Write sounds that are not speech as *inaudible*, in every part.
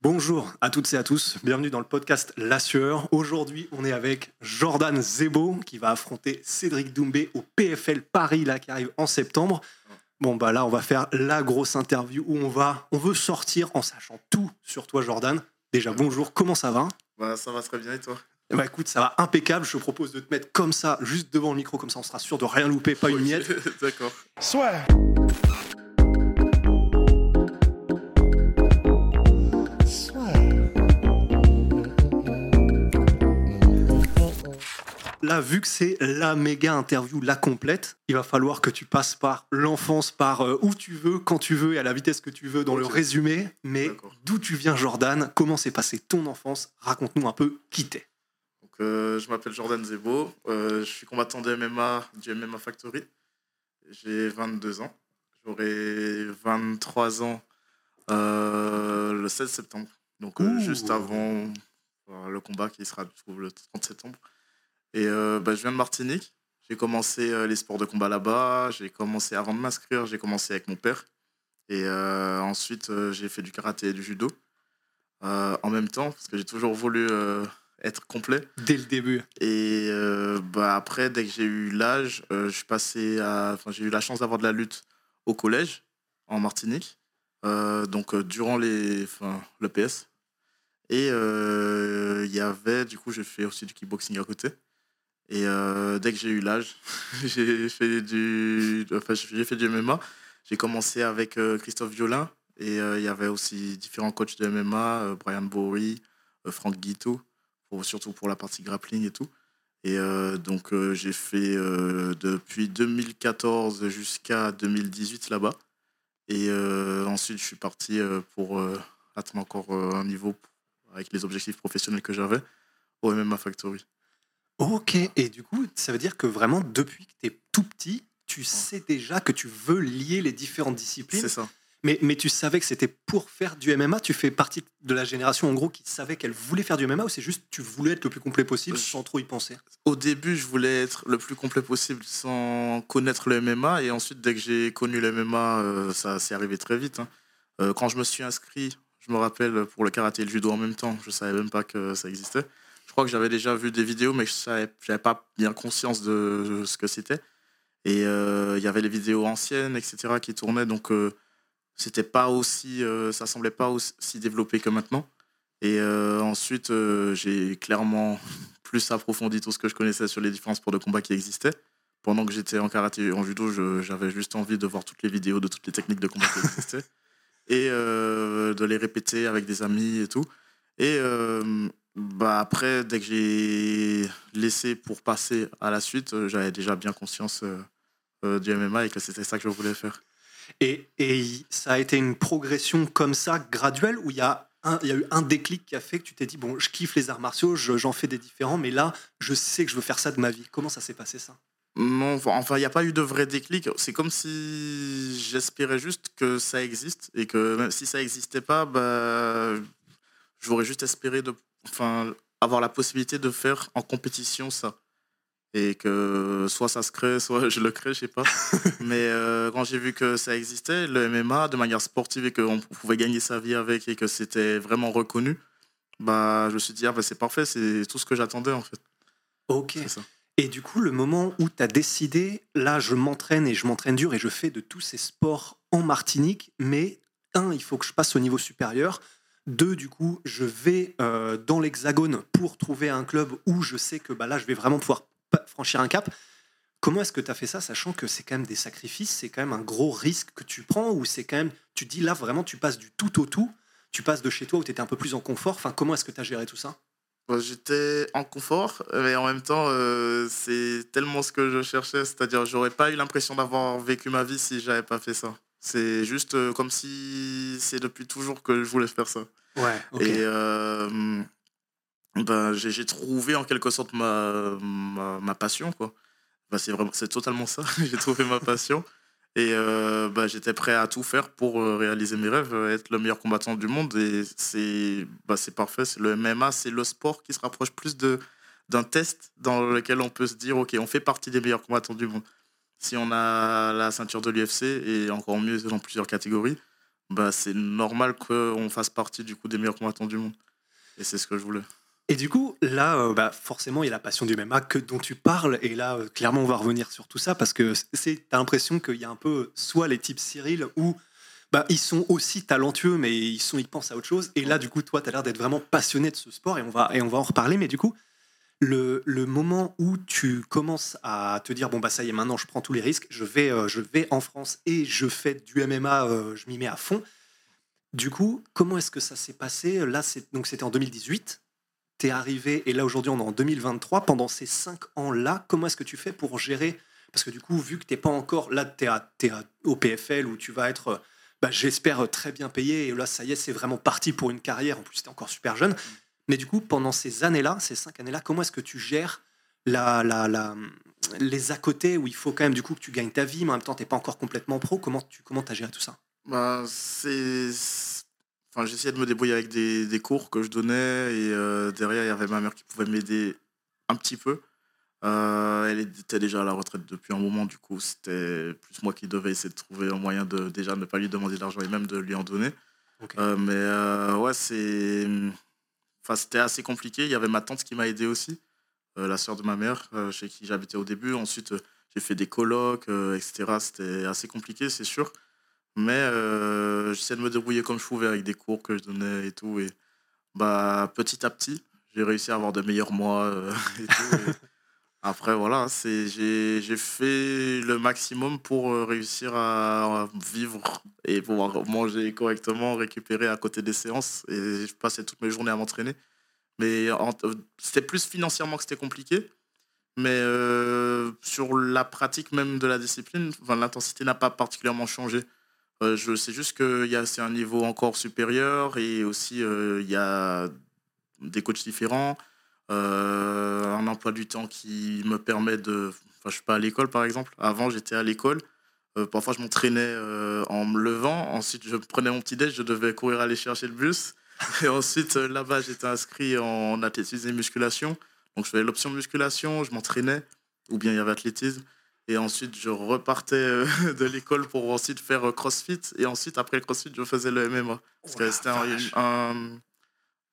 Bonjour à toutes et à tous, bienvenue dans le podcast La Sueur. Aujourd'hui, on est avec Jordan Zebo qui va affronter Cédric Doumbé au PFL Paris là qui arrive en septembre. Bon bah là, on va faire la grosse interview où on va on veut sortir en sachant tout sur toi Jordan. Déjà bonjour, comment ça va? Bah, ça va très bien et toi? Bah écoute, ça va impeccable. Je te propose de te mettre comme ça juste devant le micro comme ça on sera sûr de rien louper, pas une miette. *laughs* D'accord. Soit. Là, vu que c'est la méga interview, la complète, il va falloir que tu passes par l'enfance, par euh, où tu veux, quand tu veux et à la vitesse que tu veux dans le résumé. Mais d'où tu viens, Jordan? Comment s'est passée ton enfance? Raconte-nous un peu qui t'es. Donc, euh, je m'appelle Jordan Zebo. euh, je suis combattant de MMA du MMA Factory. J'ai 22 ans. J'aurai 23 ans euh, le 16 septembre. Donc, juste avant le combat qui sera le 30 septembre. Et euh, bah, je viens de Martinique. J'ai commencé euh, les sports de combat là-bas. J'ai commencé, avant de m'inscrire, j'ai commencé avec mon père. Et euh, ensuite, j'ai fait du karaté et du judo. en même temps, parce que j'ai toujours voulu être complet. Dès le début. Et bah, après, dès que j'ai eu l'âge, je suis passé à. Enfin, j'ai eu la chance d'avoir de la lutte au collège, en Martinique. Donc, durant les, le PS. Et il y avait, du coup, j'ai fait aussi du kickboxing à côté. Et euh, dès que j'ai eu l'âge, *laughs* j'ai fait du, enfin, j'ai fait du MMA. J'ai commencé avec euh, Christophe Violin. Et euh, il y avait aussi différents coachs de MMA, Brian Bory, Franck Guito surtout pour la partie grappling et tout. Et donc, j'ai fait depuis 2014 jusqu'à 2018 là-bas. Et ensuite, je suis parti pour atteindre encore un niveau avec les objectifs professionnels que j'avais au MMA Factory. Ok. Et du coup, ça veut dire que vraiment, depuis que tu es tout petit, tu sais déjà que tu veux lier les différentes disciplines. C'est ça. Mais, mais tu savais que c'était pour faire du MMA Tu fais partie de la génération, en gros, qui savait qu'elle voulait faire du MMA ou c'est juste tu voulais être le plus complet possible sans trop y penser? Au début, je voulais être le plus complet possible sans connaître le MMA. Et ensuite, dès que j'ai connu le MMA, euh, ça s'est arrivé très vite. hein. Euh, quand je me suis inscrit, je me rappelle, pour le karaté et le judo en même temps, je savais même pas que ça existait. Je crois que j'avais déjà vu des vidéos, mais je n'avais pas bien conscience de ce que c'était. Et euh, il y avait les vidéos anciennes, etc., qui tournaient. Donc, euh, c'était pas aussi, euh, ça semblait pas aussi développé que maintenant. Et ensuite, j'ai clairement *laughs* plus approfondi tout ce que je connaissais sur les différents sports de combat qui existaient. Pendant que j'étais en karaté et en judo, j'avais juste envie de voir toutes les vidéos de toutes les techniques de combat qui existaient *laughs* et de les répéter avec des amis et tout. Et euh, bah après, dès que j'ai laissé pour passer à la suite, euh, j'avais déjà bien conscience euh, euh, du MMA et que c'était ça que je voulais faire. et, et ça a été une progression comme ça, graduelle, où il y, a un- il y a eu un déclic qui a fait que tu t'es dit, bon, je kiffe les arts martiaux, je- j'en fais des différents, mais là, je sais que je veux faire ça de ma vie. Comment ça s'est passé ça? Non, enfin, enfin, il n'y a pas eu de vrai déclic. C'est comme si j'espérais juste que ça existe et que même si ça n'existait pas, bah, j'aurais juste espéré de, enfin, avoir la possibilité de faire en compétition ça. Et que soit ça se crée, *laughs* soit je le crée, je sais pas. *laughs* Mais euh, quand j'ai vu que ça existait, le MMA, de manière sportive, et qu'on pouvait gagner sa vie avec et que c'était vraiment reconnu, bah, je me suis dit, ah, bah, c'est parfait, c'est tout ce que j'attendais en fait. Ok. Ça. Et du coup, le moment où tu as décidé, là, je m'entraîne et je m'entraîne dur et je fais de tous ces sports en Martinique, mais un, il faut que je passe au niveau supérieur. Deux, du coup, je vais euh, dans l'Hexagone pour trouver un club où je sais que bah, là, je vais vraiment pouvoir franchir un cap. Comment est-ce que tu as fait ça, sachant que c'est quand même des sacrifices, c'est quand même un gros risque que tu prends, ou c'est quand même, tu dis là, vraiment, tu passes du tout au tout, tu passes de chez toi où tu étais un peu plus en confort. Enfin, comment est-ce que tu as géré tout ça? J'étais en confort, mais en même temps, euh, c'est tellement ce que je cherchais. C'est-à-dire, j'aurais pas eu l'impression d'avoir vécu ma vie si j'avais pas fait ça. C'est juste euh, comme si c'est depuis toujours que je voulais faire ça. Ouais. Et euh, ben, j'ai trouvé en quelque sorte ma, ma, ma passion. Quoi. Ben, c'est, vraiment, c'est totalement ça. *laughs* j'ai trouvé ma passion. Et euh, ben, j'étais prêt à tout faire pour réaliser mes rêves, être le meilleur combattant du monde. Et c'est, c'est parfait. C'est le MMA, c'est le sport qui se rapproche plus de, d'un test dans lequel on peut se dire ok, on fait partie des meilleurs combattants du monde. Si on a la ceinture de l'UFC et encore mieux dans plusieurs catégories, bah, c'est normal qu'on fasse partie du coup des meilleurs combattants du monde. Et c'est ce que je voulais. Et du coup, là, euh, bah, forcément, il y a la passion du MMA que, dont tu parles. Et là, euh, clairement, on va revenir sur tout ça parce que tu as l'impression qu'il y a un peu soit les types Cyril où bah, ils sont aussi talentueux, mais ils, sont, ils pensent à autre chose. Et là, du coup, toi, tu l'air d'être vraiment passionné de ce sport et on va, et on va en reparler. Mais du coup, le, moment où tu commences à te dire bon bah ça y est maintenant je prends tous les risques je vais euh, je vais en France et je fais du MMA euh, je m'y mets à fond. Du coup comment est-ce que ça s'est passé? Là c'est donc c'était en 2018 t'es arrivé et là aujourd'hui on est en 2023 pendant ces cinq ans là comment est-ce que tu fais pour gérer? Parce que du coup vu que t'es pas encore là t'es à, t'es à- au PFL où tu vas être euh, bah, j'espère très bien payé. Et là ça y est c'est vraiment parti pour une carrière. En plus t'es encore super jeune mais du coup, pendant ces années-là, ces cinq années-là, comment est-ce que tu gères la, la, la- les à côté où il faut quand même du coup que tu gagnes ta vie, mais en même temps, tu n'es pas encore complètement pro? Comment tu comment as géré tout ça? Bah, c'est. Enfin, j'essayais de me débrouiller avec des, des cours que je donnais et euh, derrière, il y avait ma mère qui pouvait m'aider un petit peu. Euh, elle était déjà à la retraite depuis un moment, du coup, c'était plus moi qui devais essayer de trouver un moyen de déjà ne pas lui demander de l'argent et même de lui en donner. Euh, mais ouais, c'est. C'était assez compliqué. Il y avait ma tante qui m'a aidé aussi, euh, la sœur de ma mère, euh, chez qui j'habitais au début. Ensuite, euh, j'ai fait des euh, etc. C'était assez compliqué, c'est sûr. Mais j'essaie de me débrouiller comme je pouvais avec des cours que je donnais et tout. Et bah, petit à petit, j'ai réussi à avoir de meilleurs mois *laughs* et tout. Après, voilà, j'ai, fait le maximum pour euh, réussir à vivre et pouvoir manger correctement, récupérer à côté des séances. Et je passais toutes mes journées à m'entraîner. Mais c'était plus financièrement que c'était compliqué. Mais euh, sur la pratique même de la discipline, l'intensité n'a pas particulièrement changé. Euh, je sais juste que y a- c'est un niveau encore supérieur et aussi euh, il y a des coachs différents, un emploi du temps qui me permet de... Enfin, je suis pas à l'école par exemple. Avant, j'étais à l'école. Euh, parfois, je m'entraînais euh, en me levant. Ensuite, je prenais mon petit déj, je devais courir aller chercher le bus. *laughs* Et ensuite, euh, là-bas, j'étais inscrit en athlétisme et musculation. Donc, je faisais l'option musculation, je m'entraînais, ou bien il y avait athlétisme. Et ensuite, je repartais euh, *laughs* de l'école pour ensuite faire euh, CrossFit. Et ensuite, après le CrossFit, je faisais le MMA. Parce que c'était un, vache. un,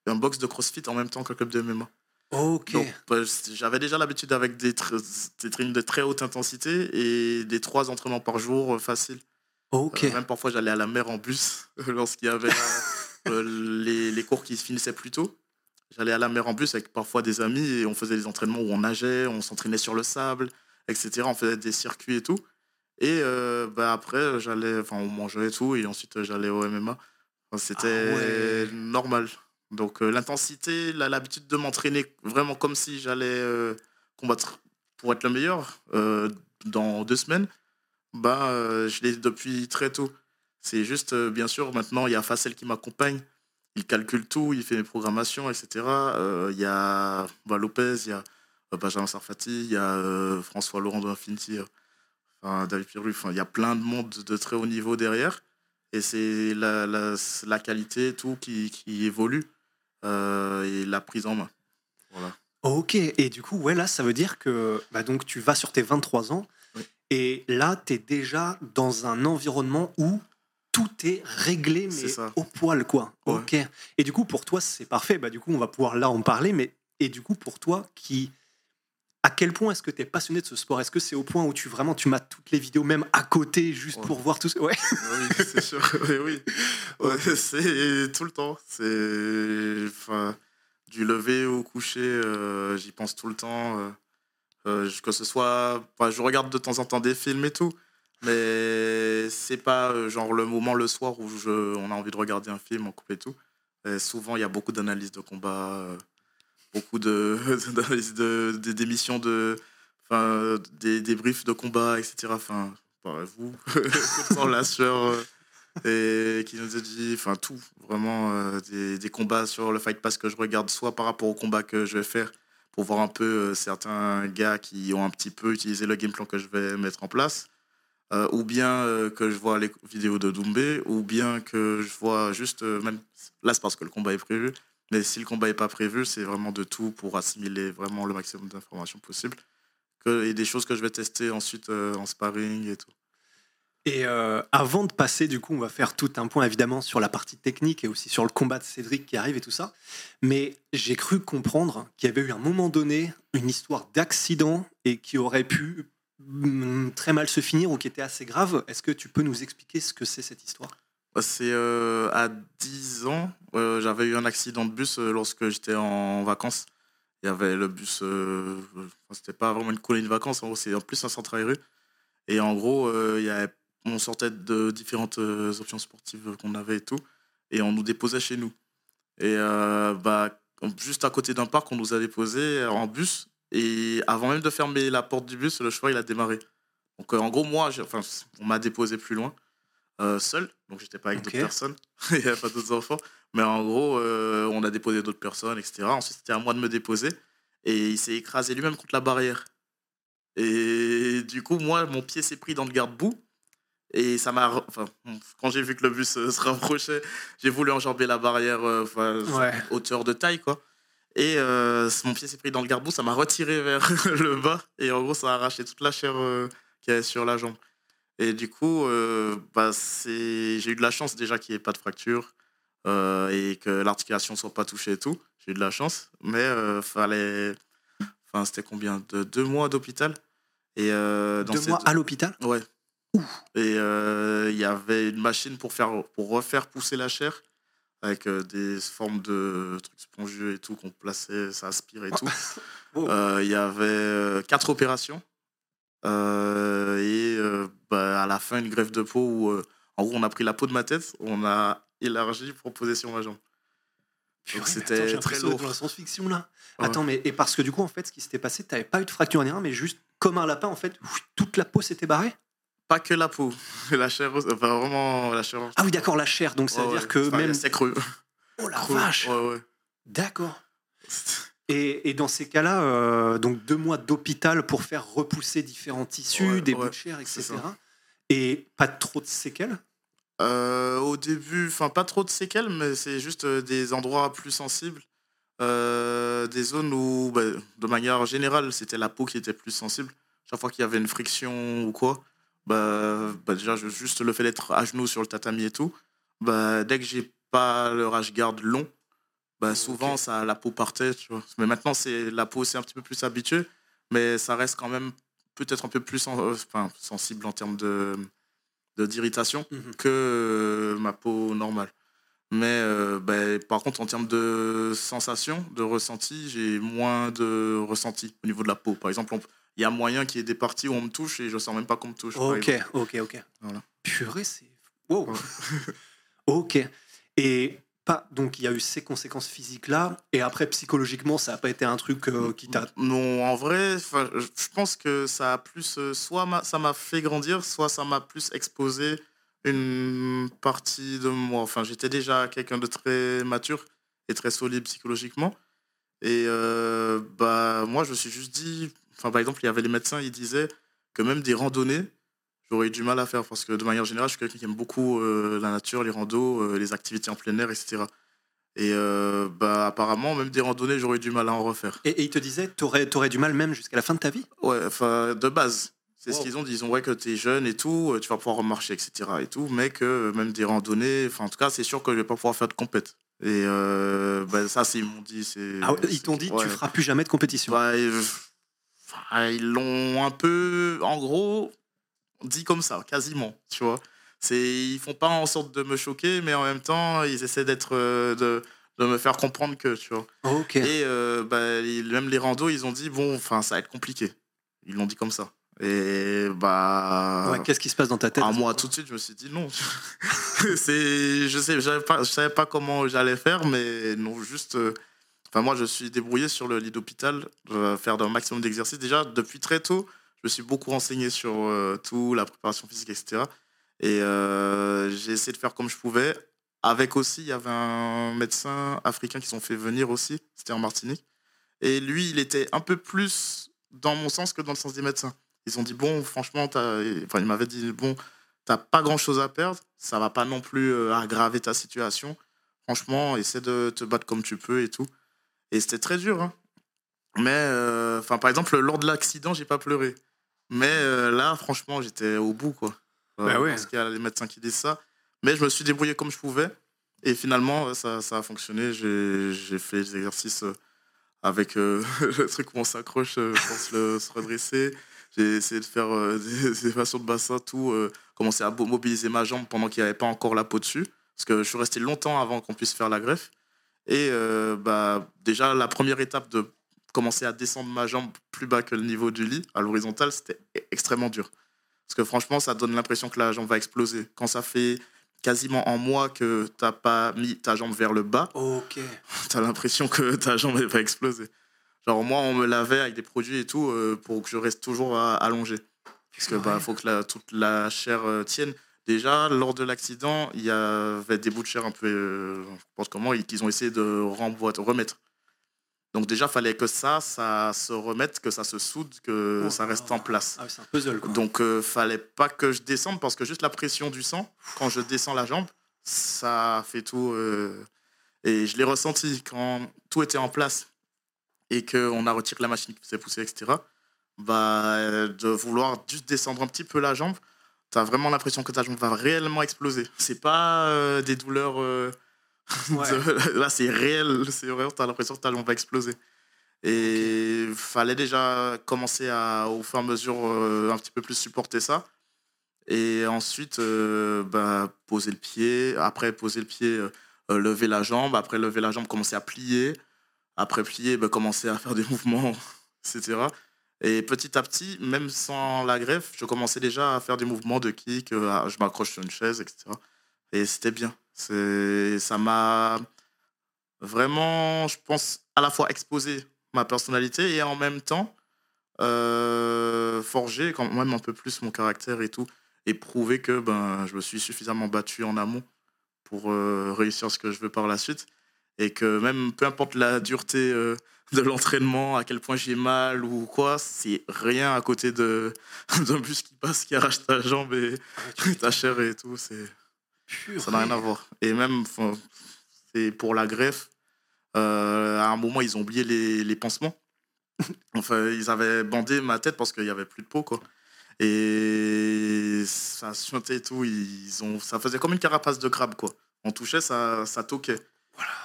un box de CrossFit en même temps qu'un club de MMA. Ok. Bah, j'avais déjà l'habitude avec des, des trainings de très haute intensité et des trois entraînements par jour euh, faciles. ok. Euh, même parfois, j'allais à la mer en bus *laughs* lorsqu'il y avait *laughs* euh, les, les cours qui se finissaient plus tôt. J'allais à la mer en bus avec parfois des amis et on faisait des entraînements où on nageait, on s'entraînait sur le sable, etc. On faisait des circuits et tout. Et euh, bah, après, j'allais, enfin, on mangeait et tout, et ensuite j'allais au MMA. Enfin, C'était Ah ouais. normal. Donc euh, l'intensité, l'habitude de m'entraîner vraiment comme si j'allais euh, combattre pour être le meilleur euh, dans deux semaines, bah, je l'ai depuis très tôt. C'est juste, bien sûr, maintenant, il y a Facel qui m'accompagne. Il calcule tout, il fait mes programmations, etc. Il y a bah, Lopez, il y a Benjamin Sarfati, il y a François Laurent de Infinity, David. Enfin, il y a plein de monde de très haut niveau derrière. Et c'est la, qualité, tout qui, évolue et la prise en main. Voilà. Ok. Et du coup, ouais, là, ça veut dire que bah, donc, tu vas sur tes 23 ans Oui. et là, tu es déjà dans un environnement où tout est réglé, mais au poil, quoi. Ouais. Ok. Et du coup, pour toi, c'est parfait. Bah, du coup, on va pouvoir là en parler. Mais et du coup, pour toi, qui à quel point est-ce que tu es passionné de ce sport? Est-ce que c'est au point où tu vraiment tu mates toutes les vidéos, même à côté, juste Ouais. pour voir tout ça Ouais. Oui, c'est sûr. *laughs* Oui, oui. Ouais, c'est tout le temps. C'est enfin, du lever au coucher, euh, j'y pense tout le temps. euh, euh, que ce soit. enfin, je regarde de temps en temps des films et tout, mais c'est pas genre le moment le soir où je, on a envie de regarder un film en couple et tout. Et souvent, il y a beaucoup d'analyses de combat, euh, beaucoup de, *laughs* des- d'émissions de. Enfin, des débriefs de combat, etc. Enfin, préparez vous, *laughs* la sueur, euh, et qui nous a dit, enfin tout, vraiment euh, des, des, combats sur le Fight Pass que je regarde, soit par rapport au combat que je vais faire, pour voir un peu euh, certains gars qui ont un petit peu utilisé le game plan que je vais mettre en place, ou bien que je vois les vidéos de Doumbé, ou bien que je vois juste, même là c'est parce que le combat est prévu, mais si le combat n'est pas prévu, c'est vraiment de tout pour assimiler vraiment le maximum d'informations possible et des choses que je vais tester ensuite euh, en sparring et tout. Et euh, avant de passer, du coup, on va faire tout un point évidemment sur la partie technique et aussi sur le combat de Cédric qui arrive et tout ça. Mais j'ai cru comprendre qu'il y avait eu un moment donné une histoire d'accident et qui aurait pu mm, très mal se finir ou qui était assez grave. Est-ce que tu peux nous expliquer ce que c'est cette histoire? C'est euh, à 10 ans, j'avais eu un accident de bus lorsque j'étais en vacances il y avait le bus, euh, c'était pas vraiment une colonie de vacances, en gros, c'est en plus un centre aéré. Et en gros, euh, on sortait de différentes euh, options sportives qu'on avait et tout, et on nous déposait chez nous. Et bah, juste à côté d'un parc, on nous a déposé en bus, et avant même de fermer la porte du bus, le cheval il a démarré. Donc en gros, moi, enfin, on m'a déposé plus loin, seul, donc j'étais pas avec d'autres personnes, *laughs* il n'y avait pas d'autres enfants. Mais en gros, euh, on a déposé d'autres personnes, etc. Ensuite, c'était à moi de me déposer. Et il s'est écrasé lui-même contre la barrière. Et du coup, moi, mon pied s'est pris dans le garde-boue. Et ça m'a. Enfin, quand j'ai vu que le bus euh, *laughs* se rapprochait, j'ai voulu enjamber la barrière, euh, enfin, hauteur de taille, quoi. Et mon pied s'est pris dans le garde-boue, ça m'a retiré vers *laughs* le bas. Et en gros, ça a arraché toute la chair qui est sur la jambe. Et du coup, bah, j'ai eu de la chance déjà qu'il n'y ait pas de fracture. Euh, et que l'articulation soit pas touchée et tout. J'ai eu de la chance, mais euh, fallait. Enfin, c'était combien de deux mois d'hôpital et euh, dans deux mois à l'hôpital? Ouais. Et il y avait une machine pour faire pour refaire pousser la chair avec des formes de trucs spongieux et tout qu'on plaçait, ça aspirait et tout. *laughs* Il y avait quatre opérations et bah, à la fin une greffe de peau où en gros on a pris la peau de ma tête, on a élargi pour poser sur ma jambe. c'était très lourd. Dans la science-fiction là. Attends, mais et parce que du coup, en fait, ce qui s'était passé, tu n'avais pas eu de fracture ni rien, mais juste comme un lapin, en fait, toute la peau s'était barrée? Pas que la peau, *laughs* la chair, enfin vraiment la chair. Ah oui, d'accord, la chair, donc ça veut dire que même. C'est creux. Oh la vache D'accord. *laughs* Et, et, dans ces cas-là, euh, donc deux mois d'hôpital pour faire repousser différents tissus, des bouts de chair, etc. Et pas trop de séquelles? Euh, au début, enfin pas trop de séquelles, mais c'est juste euh, des endroits plus sensibles. Euh, des zones où, bah, de manière générale, c'était la peau qui était plus sensible. Chaque fois qu'il y avait une friction ou quoi, bah, bah déjà, juste le fait d'être à genoux sur le tatami et tout, bah, dès que j'ai pas le rage garde long, bah, souvent ça, la peau partait. Tu vois. Mais maintenant, c'est la peau c'est un petit peu plus habituée, mais ça reste quand même peut-être un peu plus sensible en termes de, d'irritation mmh que euh, ma peau normale. Mais euh, ben, par contre, en termes de sensation, de ressenti, j'ai moins de ressenti au niveau de la peau. Par exemple, il y a moyen qu'il y ait des parties où on me touche et je sens même pas qu'on me touche. Ok, ok, ok. Voilà. Purée, c'est. Wow! *laughs* ok. Et donc il y a eu ces conséquences physiques là et après psychologiquement ça n'a pas été un truc euh, qui t'a non en vrai je pense que ça a plus euh, soit ça m'a fait grandir soit ça m'a plus exposé une partie de moi. Enfin j'étais déjà quelqu'un de très mature et très solide psychologiquement. Et euh, bah moi je me suis juste dit enfin par exemple il y avait les médecins ils disaient que même des randonnées j'aurais eu du mal à faire parce que de manière générale, je suis quelqu'un qui aime beaucoup euh, la nature, les randos, euh, les activités en plein air, etc. Et euh, bah, apparemment, même des randonnées, j'aurais eu du mal à en refaire. Et, il te disait, tu aurais, du mal même jusqu'à la fin de ta vie? Ouais, enfin, de base. C'est ce qu'ils ont dit. Ils ont ouais, que tu es jeune et tout, tu vas pouvoir remarcher, etc. Et tout, mais que même des randonnées, enfin, en tout cas, c'est sûr que je vais pas pouvoir faire de compète. Et bah, ça, ils m'ont dit. Ah, ils t'ont dit, tu feras plus jamais de compétition. Bah, ils l'ont un peu. En gros, dit comme ça, quasiment, tu vois. C'est, ils font pas en sorte de me choquer, mais en même temps, ils essaient d'être, euh, de, de, me faire comprendre que, tu vois. Et euh, bah, même les randos, ils ont dit, bon, enfin, ça va être compliqué. Ils l'ont dit comme ça. Et bah. Qu'est-ce qui se passe dans ta tête à Moi, tout de suite, je me suis dit non. *laughs* c'est, je sais, pas, je savais pas comment j'allais faire, mais non, juste. Euh, enfin, moi, je suis débrouillé sur le lit d'hôpital, faire un maximum d'exercices. Déjà, depuis très tôt, me suis beaucoup renseigné sur euh, tout, la préparation physique, etc. Et euh, j'ai essayé de faire comme je pouvais. Avec aussi, il y avait un médecin africain qui sont fait venir aussi, c'était en Martinique. Et lui, il était un peu plus dans mon sens que dans le sens des médecins. Ils ont dit, bon, franchement, enfin, il m'avait dit, bon, t'as pas grand chose à perdre, ça va pas non plus euh, aggraver ta situation. Franchement, essaie de te battre comme tu peux et tout. Et c'était très dur. Hein. Mais, enfin, par exemple, lors de l'accident, j'ai pas pleuré. Mais euh, là, franchement, j'étais au bout, quoi. Bah ouais. Parce qu'il y a les médecins qui disent ça. Mais je me suis débrouillé comme je pouvais. Et finalement, ça, ça a fonctionné. J'ai fait des exercices avec *laughs* le truc où on s'accroche pour se, se redresser. J'ai essayé de faire *laughs* des, des, façons de bassin, tout commencé à mobiliser ma jambe pendant qu'il n'y avait pas encore la peau dessus. Parce que je suis resté longtemps avant qu'on puisse faire la greffe. Et euh, bah, déjà, la première étape de commencer à descendre ma jambe plus bas que le niveau du lit, à l'horizontale, c'était e-, extrêmement dur. Parce que franchement, ça donne l'impression que la jambe va exploser. Quand ça fait quasiment en mois que tu n'as pas mis ta jambe vers le bas, ok *laughs* tu as l'impression que ta jambe va exploser. Genre, moi, on me lavait avec des produits et tout euh, pour que je reste toujours allongé. Parce que bah, faut que la, toute la chair euh, tienne. Déjà, lors de l'accident, il y avait des bouts de chair un peu, euh, je pense comment, qu'ils ont essayé de remettre. Donc déjà, il fallait que ça, ça se remette, que ça se soude, que oh ça reste en place. Ah, c'est un puzzle. Quoi. Donc, euh, fallait pas que je descende parce que juste la pression du sang, quand je descends la jambe, ça fait tout. Euh, et je l'ai ressenti quand tout était en place et qu'on a retiré la machine qui faisait pousser, etc bah, de vouloir juste descendre un petit peu la jambe, tu as vraiment l'impression que ta jambe va réellement exploser. C'est pas euh, des douleurs. Euh, *laughs* là, c'est réel. C'est vrai, tu as l'impression que ta jambe va exploser. Et il fallait déjà commencer à, au fur et à mesure, euh, un petit peu plus supporter ça. Et ensuite, bah, poser le pied. Après, poser le pied, lever la jambe. Après, lever la jambe, commencer à plier. Après, plier, bah, commencer à faire des *laughs* mouvements, etc. Et petit à petit, même sans la greffe, je commençais déjà à faire des mouvements de kick, euh, je m'accroche sur une chaise, etc. Et c'était bien. Ça m'a vraiment, je pense, à la fois exposé ma personnalité et en même temps euh, forgé quand même un peu plus mon caractère et tout. Et prouver que ben, je me suis suffisamment battu en amont pour euh, réussir ce que je veux par la suite. Et que même, peu importe la dureté de l'entraînement, à quel point j'ai mal ou quoi, c'est rien à côté *laughs* d'un bus qui passe, qui arrache ta jambe et *laughs* ta chair et tout. C'est ça n'a rien à voir. Et même, c'est pour la greffe. Euh, à un moment, ils ont oublié les, les pansements. *laughs* enfin, ils avaient bandé ma tête parce qu'il n'y avait plus de peau, quoi. Et ça chantait et tout. Ils ont, ça faisait comme une carapace de crabe, quoi. On touchait, ça, ça toquait.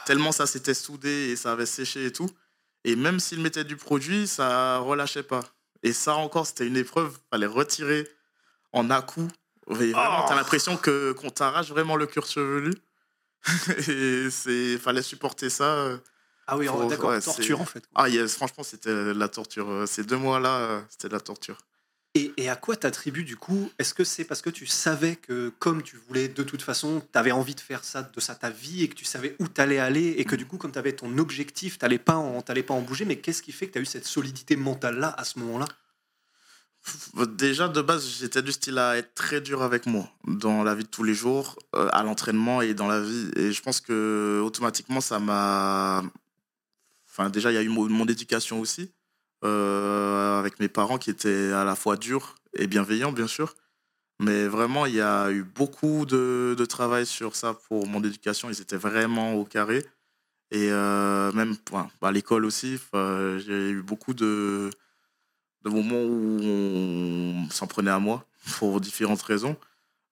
Tellement ça s'était soudé et ça avait séché et tout. Et même s'il mettait du produit, ça relâchait pas. Et ça encore, c'était une épreuve. Fallait retirer en Vraiment, t'as oh. l'impression que qu'on t'arrache vraiment le cuir chevelu. *laughs* et c'est fallait supporter ça. Ah oui, d'accord, torture en fait. Ah yes, franchement, c'était la torture. Ces deux mois-là, c'était la torture. Et, à quoi t'attribues du coup Est-ce que c'est parce que tu savais que comme tu voulais de toute façon, tu avais envie de faire ça, de ça ta vie et que tu savais où t'allais aller et que du coup comme tu avais ton objectif, t'allais pas en pas en bouger, mais qu'est-ce qui fait que tu as eu cette solidité mentale là à ce moment-là? Déjà de base, j'étais du style à être très dur avec moi dans la vie de tous les jours, euh, à l'entraînement et dans la vie et je pense que automatiquement ça m'a enfin déjà il y a eu mon éducation aussi euh, avec mes parents qui étaient à la fois durs et bienveillants, bien sûr. Mais vraiment, il y a eu beaucoup de, travail sur ça pour mon éducation. Ils étaient vraiment au carré. Et euh, même à l'école aussi, j'ai eu beaucoup de, de moments où on s'en prenait à moi pour différentes raisons.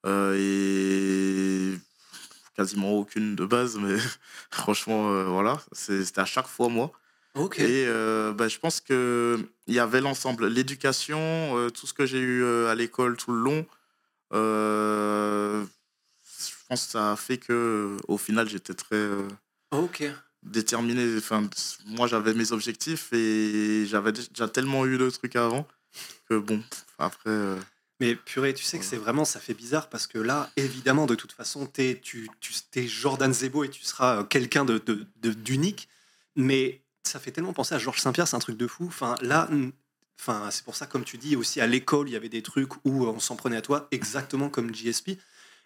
Euh, et quasiment aucune de base, mais *laughs* franchement, voilà, c'était à chaque fois moi. Et euh, bah, je pense qu'il y avait l'ensemble, l'éducation, euh, tout ce que j'ai eu euh, à l'école tout le long. je pense que ça a fait que au final, j'étais très déterminé. Enfin, moi, j'avais mes objectifs et j'avais déjà tellement eu de trucs avant que bon, après. Mais purée, tu sais que c'est vraiment, ça fait bizarre parce que là, évidemment, de toute façon, es, tu, tu es Jordan Zebo et tu seras quelqu'un d'unique. De, de, mais ça fait tellement penser à Georges Saint-Pierre, c'est un truc de fou. Enfin, là, enfin, c'est pour ça, comme tu dis, aussi à l'école, il y avait des trucs où on s'en prenait à toi, exactement comme JSP.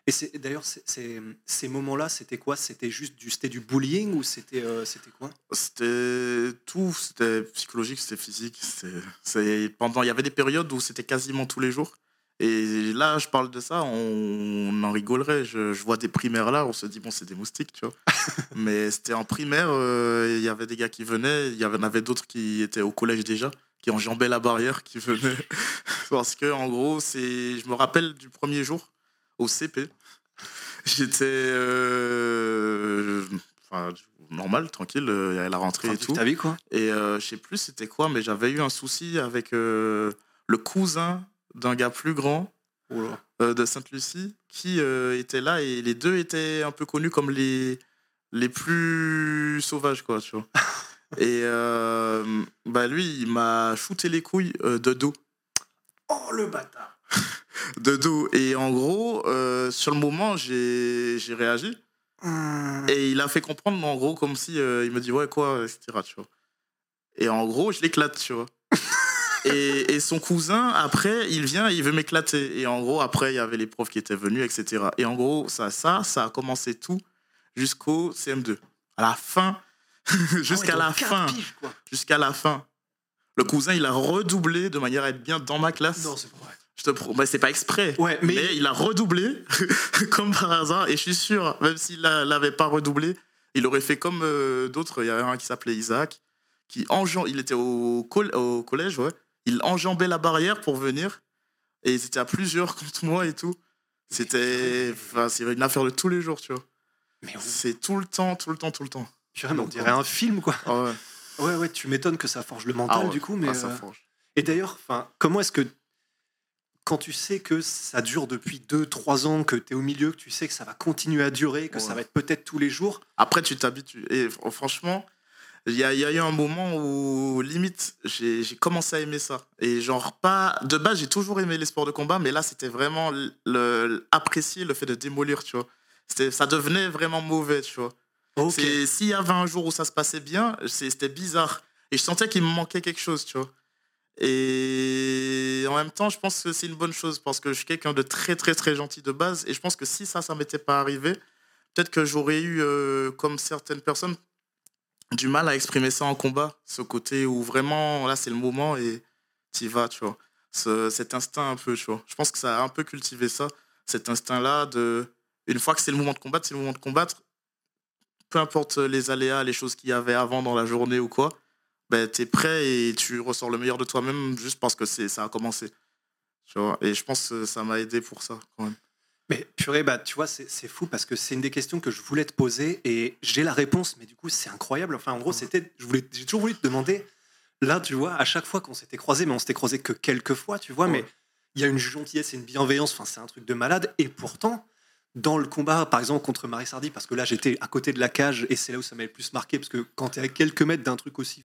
Et c'est d'ailleurs, c'est- c'est- ces moments-là, c'était quoi? C'était juste du, c'était du bullying ou c'était euh, c'était quoi? C'était tout, c'était psychologique, c'était physique. c'était- c'est- Pendant, il y avait des périodes où c'était quasiment tous les jours. Et là, je parle de ça, on, on en rigolerait. Je, je vois des primaires là, on se dit, bon, c'est des moustiques, tu vois. *laughs* Mais c'était en primaire, euh, il y avait des gars qui venaient, il y en avait d'autres qui étaient au collège déjà, qui enjambaient la barrière, qui venaient. *laughs* Parce que, en gros, c'est, je me rappelle du premier jour au CP. *laughs* J'étais euh, enfin, normal, tranquille, il y avait la rentrée et tout. ta vie, quoi Et euh, je sais plus c'était quoi, mais j'avais eu un souci avec euh, le cousin d'un gars plus grand Oh de Sainte-Lucie qui était là et les deux étaient un peu connus comme les, les plus sauvages, quoi, tu vois. *laughs* et euh, bah lui, il m'a shooté les couilles de dos. Oh le bâtard *laughs* De dos. Et en gros, euh, sur le moment, j'ai réagi. Hum. Et il a fait comprendre, en gros, comme si euh, il me dit ouais, quoi, etc. Tu vois. Et en gros, je l'éclate, tu vois. *laughs* et, et son cousin, après, il vient, il veut m'éclater. Et en gros, après, il y avait les profs qui étaient venus, etc. Et en gros, ça, ça, ça a commencé tout jusqu'au CM2. À la fin, jusqu'à *laughs* Ah ouais, la fin, jusqu'à la fin. Le cousin, il a redoublé de manière à être bien dans ma classe. Non, c'est pas vrai. Je te pro... bah, c'est pas exprès. Ouais, mais- mais... il a redoublé, *laughs* comme par hasard. Et je suis sûr, même s'il l'a- l'avait pas redoublé, il aurait fait comme euh, d'autres. Il y avait un qui s'appelait Isaac, qui enjam... il était au, col- au collège, ouais. Il enjambait la barrière pour venir. Et ils étaient à plusieurs *laughs* contre moi et tout. C'était enfin, c'est une affaire de tous les jours, tu vois. Mais oui, C'est tout le temps, tout le temps, tout le temps. purée, mais on dirait un film, quoi. Ah ouais. Ouais, ouais, tu m'étonnes que ça forge le mental, Ah ouais. du coup. Mais, Ah, ça euh, forge. Et d'ailleurs, comment est-ce que quand tu sais que ça dure depuis 2-3 ans, que tu es au milieu, que tu sais que ça va continuer à durer, que ça va être peut-être tous les jours, Après, tu t'habitues. Et fr- franchement, il y a, il y a eu un moment où, limite, j'ai commencé à aimer ça. Et genre, pas. De base, j'ai toujours aimé les sports de combat, mais là, c'était vraiment le, le- apprécier le fait de démolir, tu vois. Ça devenait vraiment mauvais, tu vois. ok. C'est- S'il y avait un jour où ça se passait bien, c'était bizarre. Et je sentais qu'il me manquait quelque chose, tu vois. Et en même temps, je pense que c'est une bonne chose parce que je suis quelqu'un de très, très, très gentil de base. Et je pense que si ça, ça m'était pas arrivé, peut-être que j'aurais eu, euh, comme certaines personnes, du mal à exprimer ça en combat. Ce côté où vraiment, là, c'est le moment et t'y vas, tu vois. Ce- cet instinct un peu, tu vois. Je pense que ça a un peu cultivé ça, cet instinct-là de. Une fois que c'est le moment de combattre, c'est le moment de combattre. Peu importe les aléas, les choses qu'il y avait avant dans la journée ou quoi, ben, tu es prêt et tu ressors le meilleur de toi-même juste parce que c'est ça a commencé. Tu vois et je pense que ça m'a aidé pour ça, quand même. Mais purée, bah, tu vois, c'est c'est fou parce que c'est une des questions que je voulais te poser et j'ai la réponse, mais du coup, c'est incroyable. Enfin, en gros, c'était, je voulais, j'ai toujours voulu te demander. Là, tu vois, à chaque fois qu'on s'était croisés, mais on s'était croisés que quelques fois, tu vois, mais il y a une gentillesse et une bienveillance. Enfin, c'est un truc de malade. Et pourtant, dans le combat, par exemple, contre Marie Sardi, parce que là, j'étais à côté de la cage et c'est là où ça m'avait le plus marqué, parce que quand tu es à quelques mètres d'un truc aussi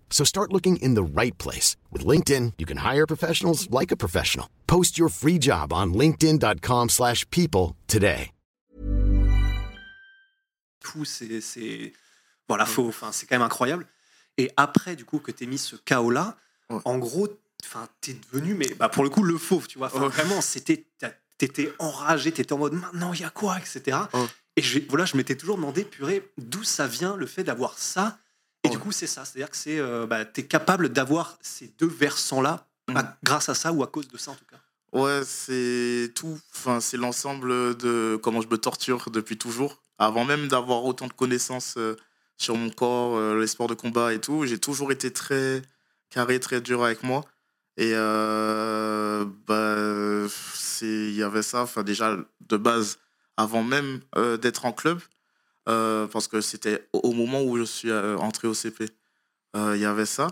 So start looking in the right place. With LinkedIn, you can hire professionals like a professional. Post your free job on linkedin.com/people slash people today. c'est, voilà, faux. Enfin, c'est quand même incroyable. Et après, du coup, que tu mis ce chaos-là, Ouais. en gros, enfin, t'es devenu, mais bah, pour le coup, le fauve, tu vois. Ouais. Vraiment, c'était, t'étais enragé, t'étais en mode maintenant, il y a quoi, etc. Ouais. Et je, voilà, je m'étais toujours demandé, purée, d'où ça vient le fait d'avoir ça. Et du coup, c'est ça. C'est-à-dire que c'est, euh, bah, t'es capable d'avoir ces deux versants-là, bah, grâce à ça ou à cause de ça, en tout cas. Ouais, c'est tout. Enfin, c'est l'ensemble de comment je me torture depuis toujours. Avant même d'avoir autant de connaissances euh, sur mon corps, euh, les sports de combat et tout, j'ai toujours été très carré, très dur avec moi. Et euh, bah, il y avait ça. Enfin, déjà de base, avant même d'être en club, parce que c'était au moment où je suis euh, entré au CP, euh, il y avait ça.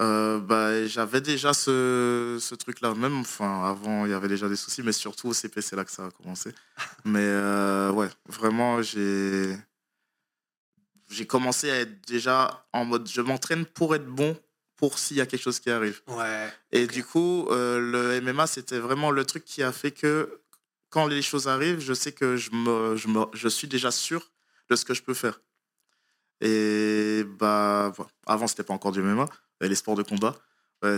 Euh, bah, j'avais déjà ce, ce truc-là. Même, enfin, avant, il y avait déjà des soucis, mais surtout au CP, c'est là que ça a commencé. *laughs* mais euh, ouais, vraiment, j'ai j'ai commencé à être déjà en mode je m'entraîne pour être bon pour s'il y a quelque chose qui arrive. Ouais. Et du coup, euh, le MMA, c'était vraiment le truc qui a fait que quand les choses arrivent, je sais que je, me, je, me, je suis déjà sûr de ce que je peux faire. Et bah, avant, c'était pas encore du MMA, les sports de combat,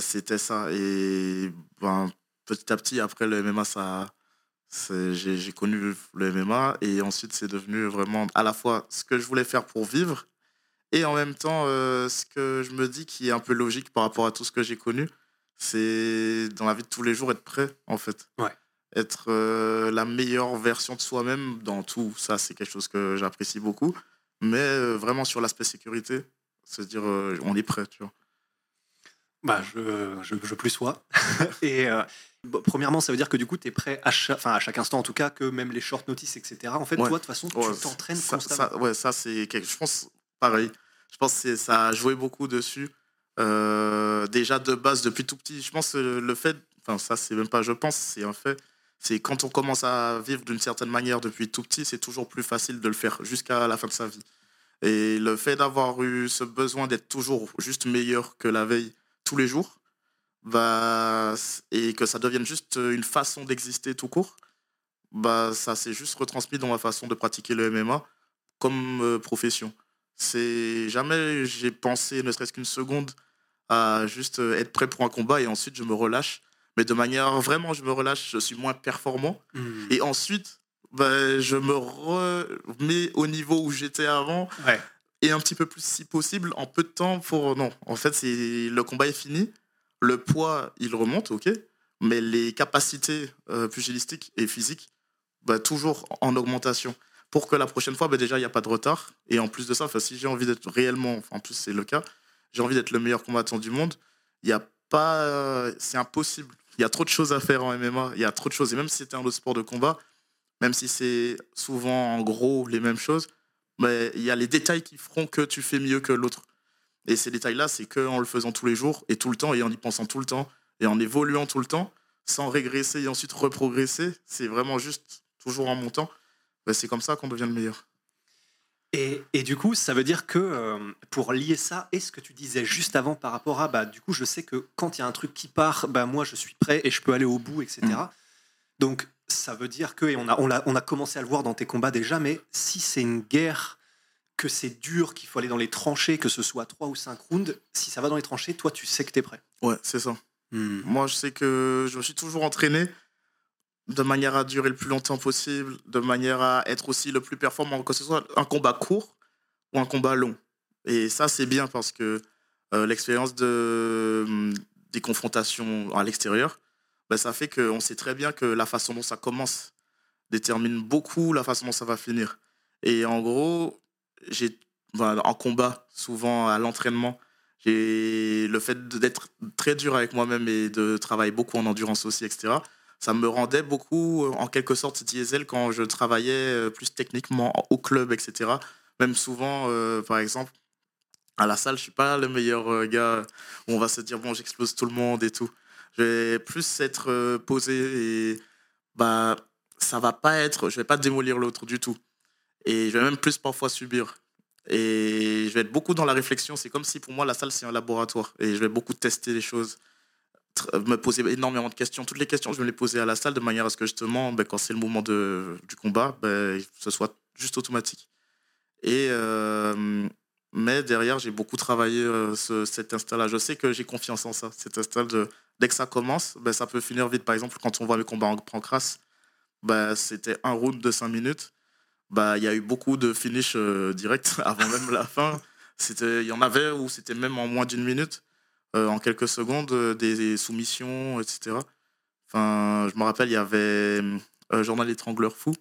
c'était ça. Et ben, petit à petit, après le MMA, ça, j'ai connu le MMA et ensuite c'est devenu vraiment à la fois ce que je voulais faire pour vivre et en même temps euh, ce que je me dis qui est un peu logique par rapport à tout ce que j'ai connu, c'est dans la vie de tous les jours être prêt en fait. Ouais. Être euh, la meilleure version de soi-même dans tout, ça c'est quelque chose que j'apprécie beaucoup, mais euh, vraiment sur l'aspect sécurité, se dire on est prêt, tu vois. Bah, je, je, je plus sois. *laughs* et premièrement, ça veut dire que du coup, tu es prêt à, chaque, à chaque instant, en tout cas, que même les short notices, etc. En fait, toi, de toute façon, tu t'entraînes constamment. Ça, ouais, ça, c'est quelque Je pense, pareil. Je pense que ça a joué beaucoup dessus. Euh, déjà, de base, depuis tout petit, je pense que le fait. Enfin, ça, c'est même pas je pense, c'est un fait. C'est quand on commence à vivre d'une certaine manière depuis tout petit, c'est toujours plus facile de le faire jusqu'à la fin de sa vie. Et le fait d'avoir eu ce besoin d'être toujours juste meilleur que la veille tous les jours, bah, et que ça devienne juste une façon d'exister tout court, bah, ça s'est juste retransmis dans ma façon de pratiquer le MMA comme euh, profession. C'est jamais j'ai pensé, ne serait-ce qu'une seconde, à juste être prêt pour un combat et ensuite je me relâche. Mais de manière vraiment, je me relâche, je suis moins performant. Mmh. Et ensuite, bah, je me remets au niveau où j'étais avant. Et un petit peu plus si possible en peu de temps pour. Non, en fait, c'est le combat est fini le poids, il remonte, ok, mais les capacités euh, pugilistiques et physiques, bah, toujours en augmentation. Pour que la prochaine fois, bah, déjà, il n'y a pas de retard. Et en plus de ça, si j'ai envie d'être réellement, en plus c'est le cas, j'ai envie d'être le meilleur combattant du monde, il y a pas, c'est impossible. Il y a trop de choses à faire en MMA, il y a trop de choses. Et même si c'était un autre sport de combat, même si c'est souvent en gros les mêmes choses, mais il y a les détails qui feront que tu fais mieux que l'autre. Et ces détails-là, c'est qu'en le faisant tous les jours et tout le temps et en y pensant tout le temps et en évoluant tout le temps, sans régresser et ensuite reprogresser, c'est vraiment juste toujours en montant. Bah, c'est comme ça qu'on devient le meilleur. Et, et, du coup, ça veut dire que euh, pour lier ça et ce que tu disais juste avant par rapport à, bah, du coup, je sais que quand il y a un truc qui part, bah, moi, je suis prêt et je peux aller au bout, etc. Mm. Donc, ça veut dire que, et on a, on, a, on a commencé à le voir dans tes combats déjà, mais si c'est une guerre que c'est dur, qu'il faut aller dans les tranchées, que ce soit 3 ou 5 rounds, si ça va dans les tranchées, toi, tu sais que tu es prêt. Ouais, c'est ça. Hmm. Moi, je sais que je me suis toujours entraîné de manière à durer le plus longtemps possible, de manière à être aussi le plus performant, que ce soit un combat court ou un combat long. Et ça, c'est bien parce que euh, l'expérience de, hmm, des confrontations à l'extérieur, ben, ça fait qu'on sait très bien que la façon dont ça commence détermine beaucoup la façon dont ça va finir. Et en gros, j'ai en combat, souvent à l'entraînement, j'ai le fait d'être très dur avec moi-même et de travailler beaucoup en endurance aussi, etc. Ça me rendait beaucoup, en quelque sorte, diesel quand je travaillais euh, plus techniquement au club, etc. Même souvent, euh, par exemple, à la salle, je suis pas le meilleur euh, gars où on va se dire bon, j'explose tout le monde et tout. Je vais plus être posé et bah ça va pas être, je vais pas démolir l'autre du tout. Et je vais même plus parfois subir. Et je vais être beaucoup dans la réflexion. C'est comme si pour moi, la salle, c'est un laboratoire. Et je vais beaucoup tester les choses, me poser énormément de questions. Toutes les questions, je vais les poser à la salle de manière à ce que justement, ben, quand c'est le moment de, du combat, ben, ce soit juste automatique. Et, euh, mais derrière, j'ai beaucoup travaillé euh, ce, cet instinct-là. Je sais que j'ai confiance en ça. Cet instinct de, dès que ça commence, ben, ça peut finir vite. Par exemple, quand on voit mes combats en pancras, ben, c'était un round de 5 minutes bah, il y a eu beaucoup de finish euh, direct *laughs* avant même la fin. Il y en avait où c'était même en moins d'une minute, euh, en quelques secondes, euh, des, soumissions, etc. Enfin, je me rappelle, il y avait un Journal étrangleur fou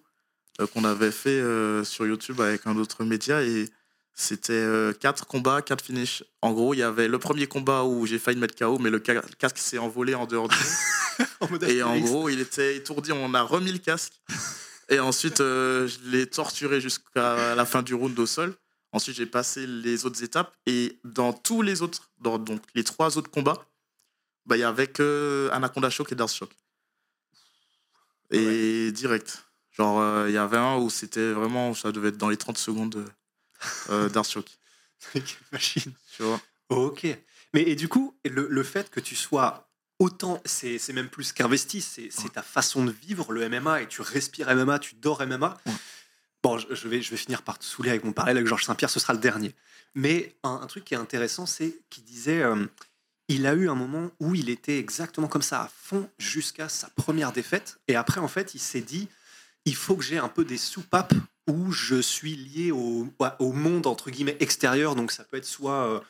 qu'on avait fait sur YouTube avec un autre média et c'était quatre combats, quatre finishes. En gros, il y avait le premier combat où j'ai failli mettre KO, mais le casque s'est envolé en dehors du *laughs* Et en gros, il était étourdi. On a remis le casque. Et ensuite, euh, je l'ai torturé jusqu'à la fin du round au sol Ensuite, j'ai passé les autres étapes. Et dans tous les autres, dans donc, les trois autres combats, bah, il y avait que Anaconda Shock et Dark Shock. Et direct. Genre, euh, il y avait un où c'était vraiment, ça devait être dans les 30 secondes euh, Dark Shock. *laughs* Quelle machine. Tu vois Ok. Mais et du coup, le, le fait que tu sois autant, c'est c'est même plus qu'investi, c'est c'est ta façon de vivre le MMA et tu respires MMA, tu dors MMA. Ouais. Bon, je, vais, finir par te saouler avec mon parallèle avec Georges Saint-Pierre, ce sera le dernier. Mais un, truc qui est intéressant, c'est qu'il disait, euh, il a eu un moment où il était exactement comme ça, à fond, jusqu'à sa première défaite. Et après, en fait, il s'est dit, il faut que j'ai un peu des soupapes où je suis lié au, au monde, entre guillemets, extérieur. Donc ça peut être soit... euh,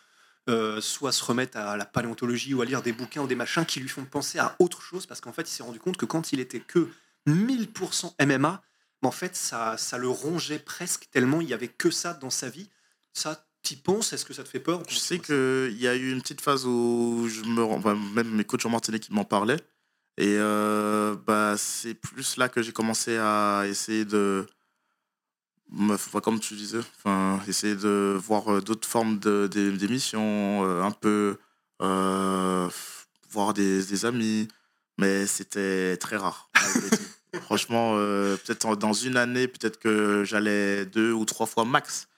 euh, soit se remettre à la paléontologie ou à lire des bouquins ou des machins qui lui font penser à autre chose parce qu'en fait il s'est rendu compte que quand il était que 1000% MMA mais en fait ça, ça le rongeait presque tellement il y avait que ça dans sa vie ça t'y penses est-ce que ça te fait peur Je sais qu'il y a eu une petite phase où je me rends- enfin, même mes coachs en Martinique m'en parlaient. Et euh, bah, c'est plus là que j'ai commencé à essayer de. comme tu disais, enfin, essayer de voir euh, d'autres formes de- d'émissions, euh, un peu. euh, voir des, des amis. Mais c'était très rare. *laughs* Franchement, euh, peut-être dans une année, peut-être que j'allais deux ou trois fois max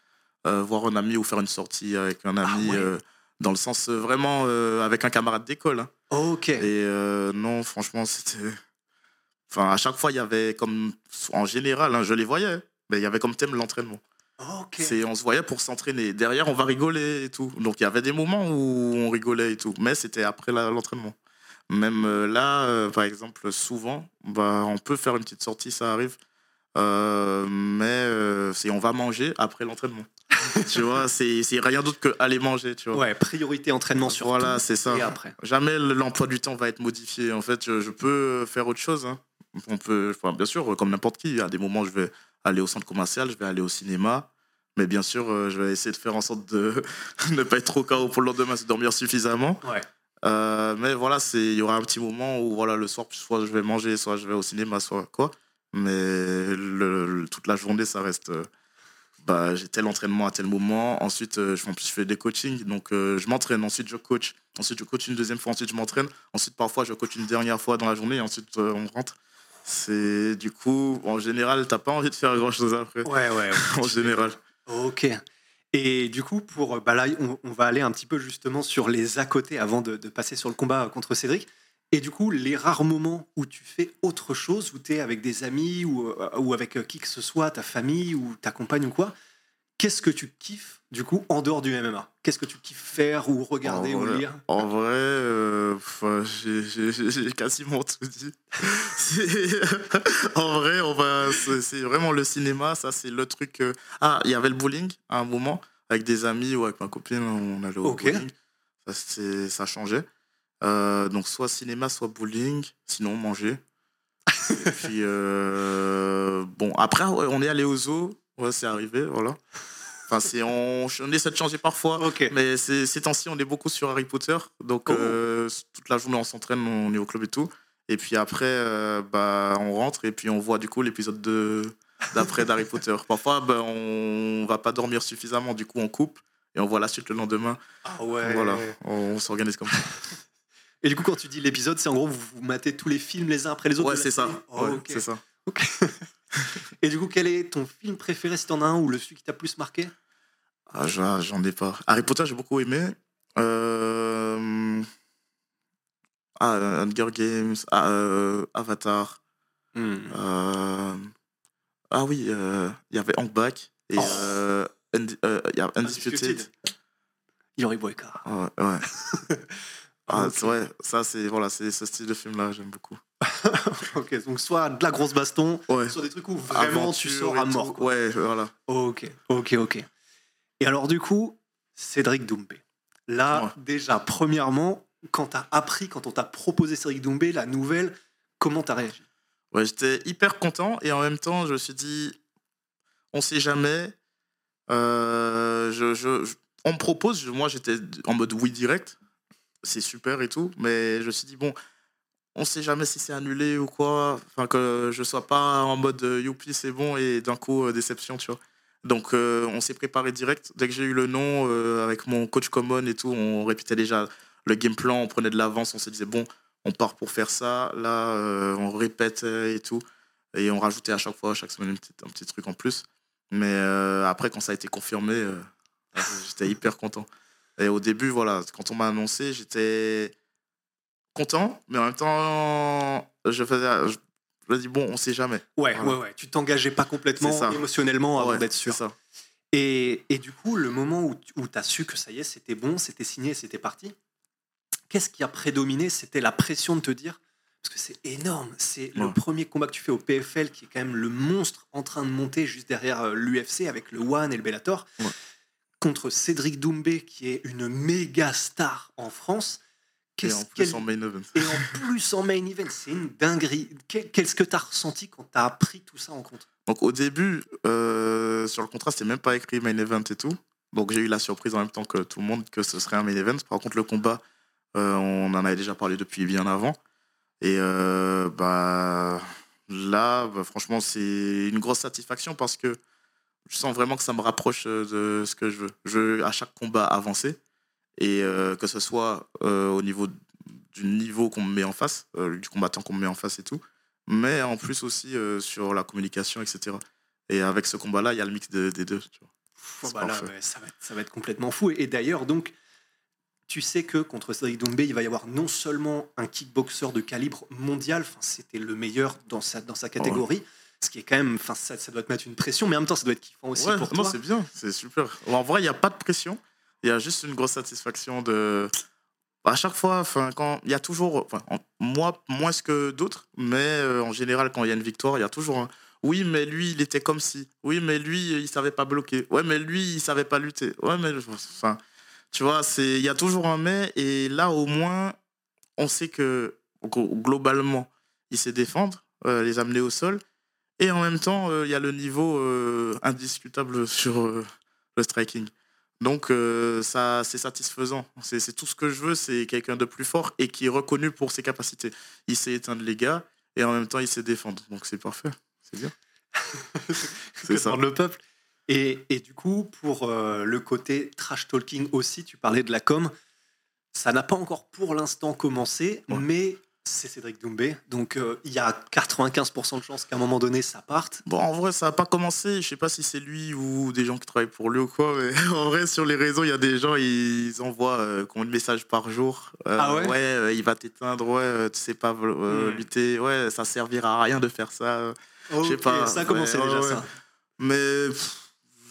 euh, voir un ami ou faire une sortie avec un ami. Ah ouais. euh, dans le sens vraiment avec un camarade d'école. hein. ok Et non, franchement, c'était. Enfin, à chaque fois, il y avait comme. En général, hein, je les voyais, mais il y avait comme thème l'entraînement. C'est, on se voyait pour s'entraîner. Derrière, on va rigoler et tout. Donc, il y avait des moments où on rigolait et tout. Mais c'était après l'entraînement. Même euh, là, euh, par exemple, souvent, bah, on peut faire une petite sortie, ça arrive. Euh, mais euh, c'est on va manger après l'entraînement. *laughs* tu vois, c'est, c'est rien d'autre que aller manger, tu vois. ouais priorité entraînement sur Voilà, c'est ça. et après Jamais l'emploi du temps va être modifié. En fait, je, je peux faire autre chose. hein. On peut, enfin, bien sûr, comme n'importe qui, à des moments, je vais aller au centre commercial, je vais aller au cinéma. Mais bien sûr, je vais essayer de faire en sorte de *laughs* ne pas être trop KO pour le lendemain, c'est dormir suffisamment. ouais Euh, mais voilà, c'est- il y aura un petit moment où voilà, le soir, soit je vais manger, soit je vais au cinéma, soit quoi. Mais le- le- toute la journée, ça reste. euh, bah, j'ai tel entraînement à tel moment. Ensuite, euh, je, en plus, je fais des coachings. Donc, je m'entraîne. Ensuite, je coach. Ensuite, je coach une deuxième fois. Ensuite, je m'entraîne. Ensuite, parfois, je coach une dernière fois dans la journée. Et ensuite, on rentre. C'est du coup, en général, t'as pas envie de faire grand chose après. ouais ouais, ouais. *laughs* en général. Ok. Et du coup, pour bah on, va aller un petit peu justement sur les à côté avant de, de passer sur le combat contre Cédric. Et du coup, les rares moments où tu fais autre chose, où tu es avec des amis ou, euh, ou avec euh, qui que ce soit, ta famille ou ta compagne ou quoi, qu'est-ce que tu kiffes du coup en dehors du MMA Qu'est-ce que tu kiffes faire ou regarder ou lire? En vrai, euh, enfin, j'ai- quasiment tout dit. *laughs* *laughs* En vrai, on va, c'est vraiment le cinéma, ça c'est le truc. euh, Ah, il y avait le bowling à un moment avec des amis ou avec ma copine, on allait au bowling. Ça, ça changeait. Euh, donc soit cinéma, soit bowling, sinon manger. Et puis euh, bon, après on est allé au zoo, ouais c'est arrivé, voilà. Enfin c'est on, on essaie de changer parfois. Mais ces, temps-ci, on est beaucoup sur Harry Potter. Donc, Oh. euh, toute la journée, on s'entraîne, on est au club et tout. Et puis après, euh, bah, on rentre et puis on voit du coup l'épisode de- d'après d'Harry *laughs* Potter. Parfois, bah, on va pas dormir suffisamment, du coup, on coupe et on voit la suite le lendemain. Ah ouais. Voilà, on, s'organise comme ça. *laughs* Et du coup, quand tu dis l'épisode, c'est en gros, vous, vous matez tous les films les uns après les autres Ouais, c'est ça. Oh, Ouais, c'est ça. *laughs* Et du coup, quel est ton film préféré si t'en as un ou le celui qui t'a plus marqué? Ah, j'en ai pas. Harry Potter, j'ai beaucoup aimé. Euh... Ah, Hunger Games, ah, euh, Avatar. Hmm. Euh, Ah oui, euh, il y avait Hank Back et Oh. euh, Undi- euh, y a Undisputed. Yori Boyka. Ouais, ouais. *laughs* Ah, ouais, ça c'est voilà, c'est ce style de film là, j'aime beaucoup. *laughs* ok, donc soit de la grosse baston, Ouais. soit des trucs où vraiment tu sors à mort. quoi. Ouais, voilà. Ok, ok, ok. Et alors du coup, Cédric Doumbé. Là, Ouais. déjà, premièrement, quand t'as appris, quand on t'a proposé Cédric Doumbé, la nouvelle, comment t'as réagi? Ouais, j'étais hyper content et en même temps, je me suis dit, on sait jamais. Euh, je, je- je- on me propose, moi j'étais en mode oui direct, c'est super et tout, mais je me suis dit, bon, on sait jamais si c'est annulé ou quoi, enfin que je sois pas en mode euh, youpi, c'est bon et d'un coup, euh, déception, tu vois. Donc, euh, on s'est préparé direct. Dès que j'ai eu le nom, avec mon coach common et tout, on répétait déjà le game plan, on prenait de l'avance, on se disait, bon, on part pour faire ça. Là, on répète et tout. Et on rajoutait à chaque fois, chaque semaine, un petit, truc en plus. Mais après, quand ça a été confirmé, j'étais hyper content. Et au début, voilà, quand on m'a annoncé, j'étais content, mais en même temps, je faisais. Je me dis, bon, on sait jamais. Ouais, Voilà. ouais, ouais. Tu t'engageais pas complètement émotionnellement avant Ouais, d'être sûr. ça. Et, et du coup, le moment où, tu as su que ça y est, c'était bon, c'était signé, c'était parti, qu'est-ce qui a prédominé? C'était la pression de te dire, parce que c'est énorme, c'est le premier combat que tu fais au PFL, qui est quand même le monstre en train de monter juste derrière l'UFC avec le One et le Bellator, Ouais. contre Cédric Doumbé, qui est une méga star en France. Et Qu'est-ce en plus, quel- en main event. et en plus en main event, c'est une dinguerie. Qu'est- Qu'est-ce que tu as ressenti quand tu as pris tout ça en compte? Donc au début, euh, sur le contrat, c'était même pas écrit main event et tout. Donc j'ai eu la surprise en même temps que tout le monde que ce serait un main event. Par contre, le combat, euh, on en avait déjà parlé depuis bien avant. Et euh, bah là, bah, franchement, c'est une grosse satisfaction parce que je sens vraiment que ça me rapproche de ce que je veux. Je veux à chaque combat avancer et euh, que ce soit euh, au niveau du niveau qu'on me met en face, euh, du combattant qu'on me met en face et tout, mais en plus aussi sur la communication, etc. Et avec ce combat-là, il y a le mix de- des deux. tu vois. Oh, C'est bah là, ça, va être, ça va être complètement fou. Et, et d'ailleurs, donc, tu sais que contre Cédric Doumbé, il va y avoir non seulement un kickboxer de calibre mondial, c'était le meilleur dans sa, dans sa catégorie, ce qui est quand même, enfin, ça, ça doit te mettre une pression, mais en même temps, ça doit être kiffant aussi Ouais, pour non, c'est bien, c'est super. En vrai, il n'y a pas de pression. Il y a juste une grosse satisfaction de. À chaque fois, enfin, quand il y a toujours, moi moins que d'autres, mais euh, en général, quand il y a une victoire, il y a toujours un. Oui, mais lui, il était comme si. Oui, mais lui, il savait pas bloquer. Ouais, mais lui, il savait pas lutter. Ouais, mais enfin, tu vois, c'est, il y a toujours un mais. Et là, au moins, on sait que glo- globalement, il sait défendre, euh, les amener au sol. Et en même temps, euh, il y a le niveau euh, indiscutable sur euh, le striking. Donc, euh, ça, c'est satisfaisant. C'est c'est tout ce que je veux, c'est quelqu'un de plus fort et qui est reconnu pour ses capacités. Il sait éteindre les gars et en même temps, il sait défendre. Donc, c'est parfait. C'est bien. *laughs* que ça. le peuple. Et, et du coup, pour euh, le côté trash talking aussi, tu parlais de la com. Ça n'a pas encore pour l'instant commencé, Ouais. mais c'est Cédric Doumbé. Donc euh, il y a 95% de chances qu'à un moment donné, ça parte. Bon, en vrai, ça n'a pas commencé. Je sais pas si c'est lui ou des gens qui travaillent pour lui ou quoi, mais *laughs* en vrai, sur les réseaux, il y a des gens, ils envoient euh, combien de messages par jour. Euh, Ah ouais euh, il va t'éteindre, ouais, tu sais pas Hmm. lutter, ouais, ça servira à rien de faire ça. Je sais pas, Ça a commencé ouais, déjà, ouais, ça. Mais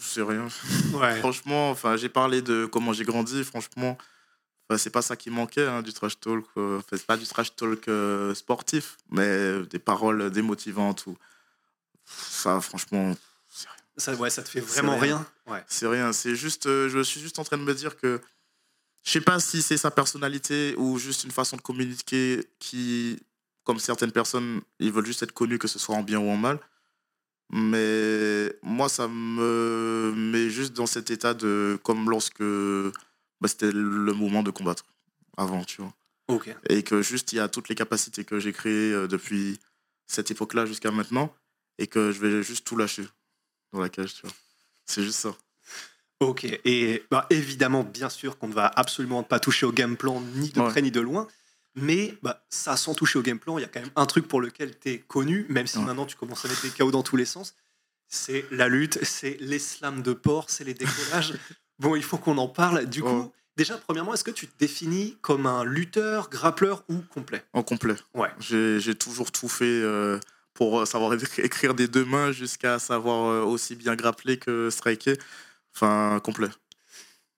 c'est rien. Ouais. *laughs* Franchement, enfin, j'ai parlé de comment j'ai grandi. Franchement, enfin, c'est pas ça qui manquait hein, du trash talk. euh, Enfin, c'est pas du trash talk euh, sportif, mais des paroles démotivantes ou ça. Franchement. Ça, ouais, ça te fait vraiment rien. rien? Ouais. C'est rien. C'est juste, euh, je suis juste en train de me dire que je sais pas si c'est sa personnalité ou juste une façon de communiquer qui, comme certaines personnes, ils veulent juste être connus, que ce soit en bien ou en mal. Mais moi, ça me met juste dans cet état de comme lorsque bah, c'était le moment de combattre avant, tu vois. Et que juste il y a toutes les capacités que j'ai créées euh, depuis cette époque-là jusqu'à maintenant et que je vais juste tout lâcher dans la cage, tu vois. C'est juste ça. Ok. Et bah, évidemment, bien sûr qu'on ne va absolument pas toucher au game plan ni de Ouais. près ni de loin. Mais bah, ça, sans toucher au game plan, il y a quand même un truc pour lequel tu es connu, même si Ouais. maintenant tu commences à mettre des KO dans tous les sens. C'est la lutte, c'est les slams de porc, c'est les *laughs* décollages. Bon, il faut qu'on en parle. Du coup, déjà, premièrement, est-ce que tu te définis comme un lutteur, grappleur ou complet? En complet. Ouais. J'ai toujours tout fait euh, pour savoir écri- *laughs* écrire des deux mains jusqu'à savoir euh, aussi bien grappler que striker. Enfin, complet.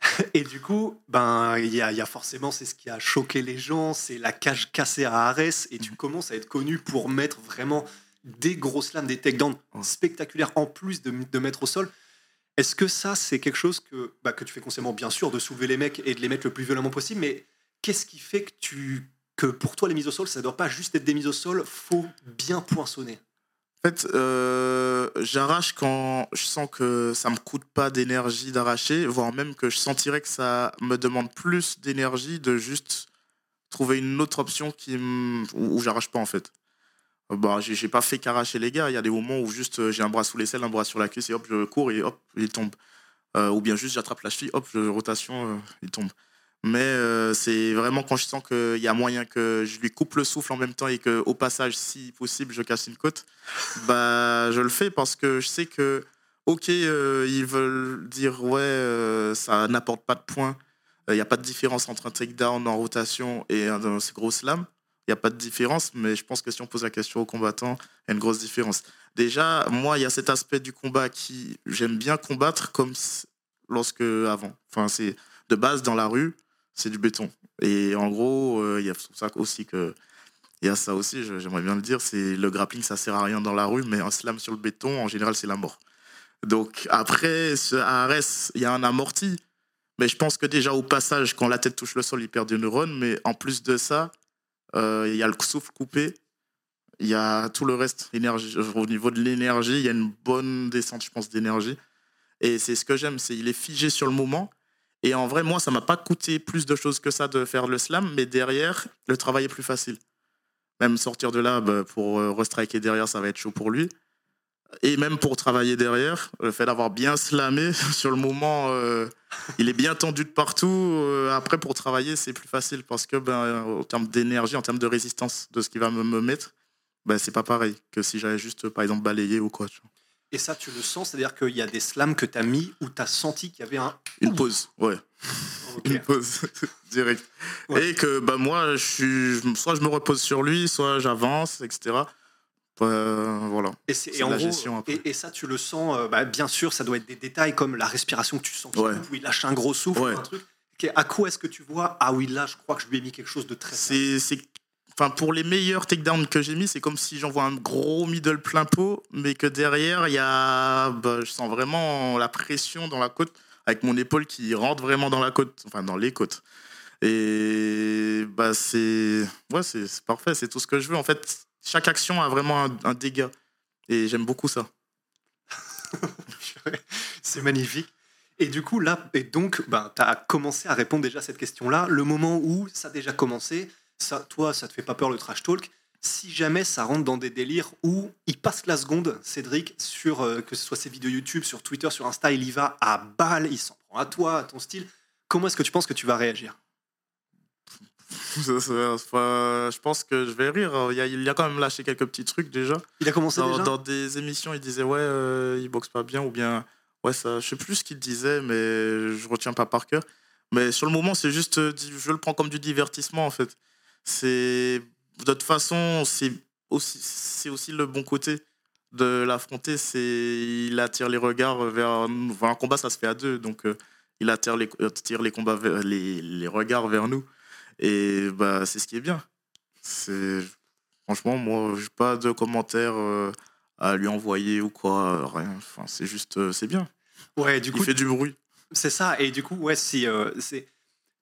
*laughs* Et du coup, ben, il y y a forcément, c'est ce qui a choqué les gens, c'est la cage cassée à Arès, et tu commences à être connu pour mettre vraiment des grosses lames, des takedowns spectaculaires en plus de, de mettre au sol. Est-ce que ça, c'est quelque chose que, bah, que tu fais consciemment, bien sûr, de soulever les mecs et de les mettre le plus violemment possible, mais qu'est-ce qui fait que, tu, que pour toi, les mises au sol, ça ne doit pas juste être des mises au sol, faut bien poinçonner? En fait, euh, j'arrache quand je sens que ça me coûte pas d'énergie d'arracher, voire même que je sentirais que ça me demande plus d'énergie de juste trouver une autre option qui où j'arrache pas en fait. Bah, j'ai pas fait qu'arracher les gars. Il y a des moments où juste euh, j'ai un bras sous l'aisselle, un bras sur la cuisse et hop, je cours et hop, il tombe. Euh, ou bien juste j'attrape la cheville, hop, je, rotation, euh, il tombe. Mais euh, c'est vraiment quand je sens qu'il y a moyen que je lui coupe le souffle en même temps et qu'au passage, si possible, je casse une côte, bah, je le fais parce que je sais que, ok, euh, ils veulent dire, ouais, euh, ça n'apporte pas de points. Il n'y a pas de différence entre un takedown en rotation et un, un gros slam. Il n'y a pas de différence, mais je pense que si on pose la question aux combattants, il y a une grosse différence. Déjà, moi, il y a cet aspect du combat qui j'aime bien combattre comme lorsque avant. Enfin, c'est de base dans la rue, c'est du béton. Et en gros, euh, il y a ça aussi que il y a ça aussi, j'aimerais bien le dire, c'est le grappling, ça sert à rien dans la rue, mais un slam sur le béton, en général, c'est la mort. Donc après, ce ARS, il y a un amorti, mais je pense que déjà au passage, quand la tête touche le sol, il perd des neurones, mais en plus de ça, il y a le souffle coupé, il y a tout le reste, énergie, au niveau de l'énergie, il y a une bonne descente, je pense, d'énergie. Et c'est ce que j'aime, c'est il est figé sur le moment. Et en vrai, moi, ça m'a pas coûté plus de choses que ça de faire le slam, mais derrière, le travail est plus facile. Même sortir de là, bah, pour euh, restriker derrière, ça va être chaud pour lui. Et même pour travailler derrière, le fait d'avoir bien slamé *laughs* sur le moment, euh, il est bien tendu de partout. euh, après, pour travailler, c'est plus facile parce que, ben, en termes d'énergie, en termes de résistance de ce qu'il va me, me mettre, ben, c'est pas pareil que si j'avais juste, par exemple, balayé ou quoi. tu vois. Et ça, tu le sens, c'est-à-dire qu'il y a des slams que tu as mis où tu as senti qu'il y avait un. Une pause, ouais. Une pause *laughs* direct. Ouais. Et que bah, moi, je suis, soit je me repose sur lui, soit j'avance, etc. Euh, voilà. Et, et en la gros, gestion et, et ça, tu le sens, euh, bah, bien sûr, ça doit être des détails comme la respiration que tu sens, Ouais. où il lâche un gros souffle, Ouais. un truc. À quoi est-ce que tu vois Ah oui, là, je crois que je lui ai mis quelque chose de très. C'est, c'est, enfin, pour les meilleurs takedowns que j'ai mis, c'est comme si j'envoie un gros middle plein pot, mais que derrière, il y a, bah, je sens vraiment la pression dans la côte, avec mon épaule qui rentre vraiment dans la côte, enfin dans les côtes. Et bah, c'est, ouais, c'est, c'est parfait, c'est tout ce que je veux. En fait, chaque action a vraiment un, dégât. Et j'aime beaucoup ça. *laughs* C'est magnifique. Et du coup, là, et donc, ben, tu as commencé à répondre déjà à cette question-là. Le moment où ça a déjà commencé, ça, toi, ça te fait pas peur le trash talk. Si jamais ça rentre dans des délires où il passe la seconde, Cédric, sur euh, que ce soit ses vidéos YouTube, sur Twitter, sur Insta, il y va à balle, il s'en prend à toi, à ton style. Comment est-ce que tu penses que tu vas réagir? *laughs* Ça, ça, enfin, je pense que je vais rire. Il a, il a quand même lâché quelques petits trucs déjà. Il a commencé Dans, déjà dans des émissions, il disait ouais, euh, il boxe pas bien ou bien ouais ça, je sais plus ce qu'il disait, mais je retiens pas par cœur. Mais sur le moment, c'est juste, euh, je le prends comme du divertissement en fait. C'est de toute façon, c'est aussi, c'est aussi le bon côté de l'affronter. C'est il attire les regards vers nous. Enfin, un combat, ça se fait à deux, donc euh, il attire les, attire les combats, vers- les, les regards vers nous. Et bah c'est ce qui est bien. C'est franchement, moi, j'ai pas de commentaires. euh, à lui envoyer ou quoi, rien. Enfin, c'est juste, euh, c'est bien. Ouais, du coup, Il fait du bruit. C'est ça. Et du coup, ouais, si euh, c'est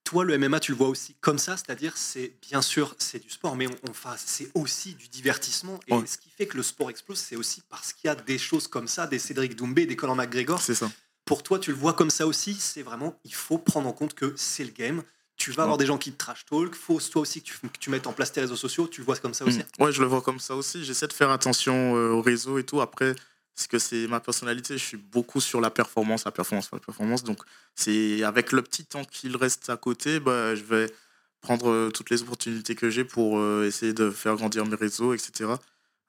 toi le MMA, tu le vois aussi comme ça, c'est-à-dire c'est bien sûr c'est du sport, mais on, on- c'est aussi du divertissement. Et Ouais. ce qui fait que le sport explose, c'est aussi parce qu'il y a des choses comme ça, des Cédric Doumbé, des Conor McGregor. C'est ça. Pour toi, tu le vois comme ça aussi? C'est vraiment, il faut prendre en compte que c'est le game. Tu vas avoir des gens qui te trash talk. Faut toi aussi que tu, que tu mettes en place tes réseaux sociaux. Tu le vois comme ça aussi. Mm. Ouais, je le vois comme ça aussi. J'essaie de faire attention euh, au réseau et tout. Après, parce que c'est ma personnalité, je suis beaucoup sur la performance, la performance, la performance. Donc, c'est avec le petit temps qu'il reste à côté, bah, je vais prendre euh, toutes les opportunités que j'ai pour euh, essayer de faire grandir mes réseaux, etc.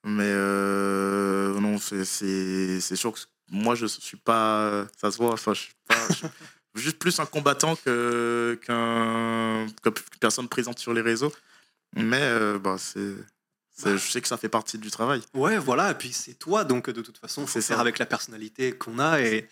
Mais euh, non, c'est sûr que moi, je suis pas. Ça se voit, enfin, je suis pas. Juste plus un combattant que qu'un que personne présente sur les réseaux. Mais euh, bah, c'est. c'est- Je sais que ça fait partie du travail. Ouais, voilà, et puis c'est toi, donc de toute façon, c'est faire avec la personnalité qu'on a. Et,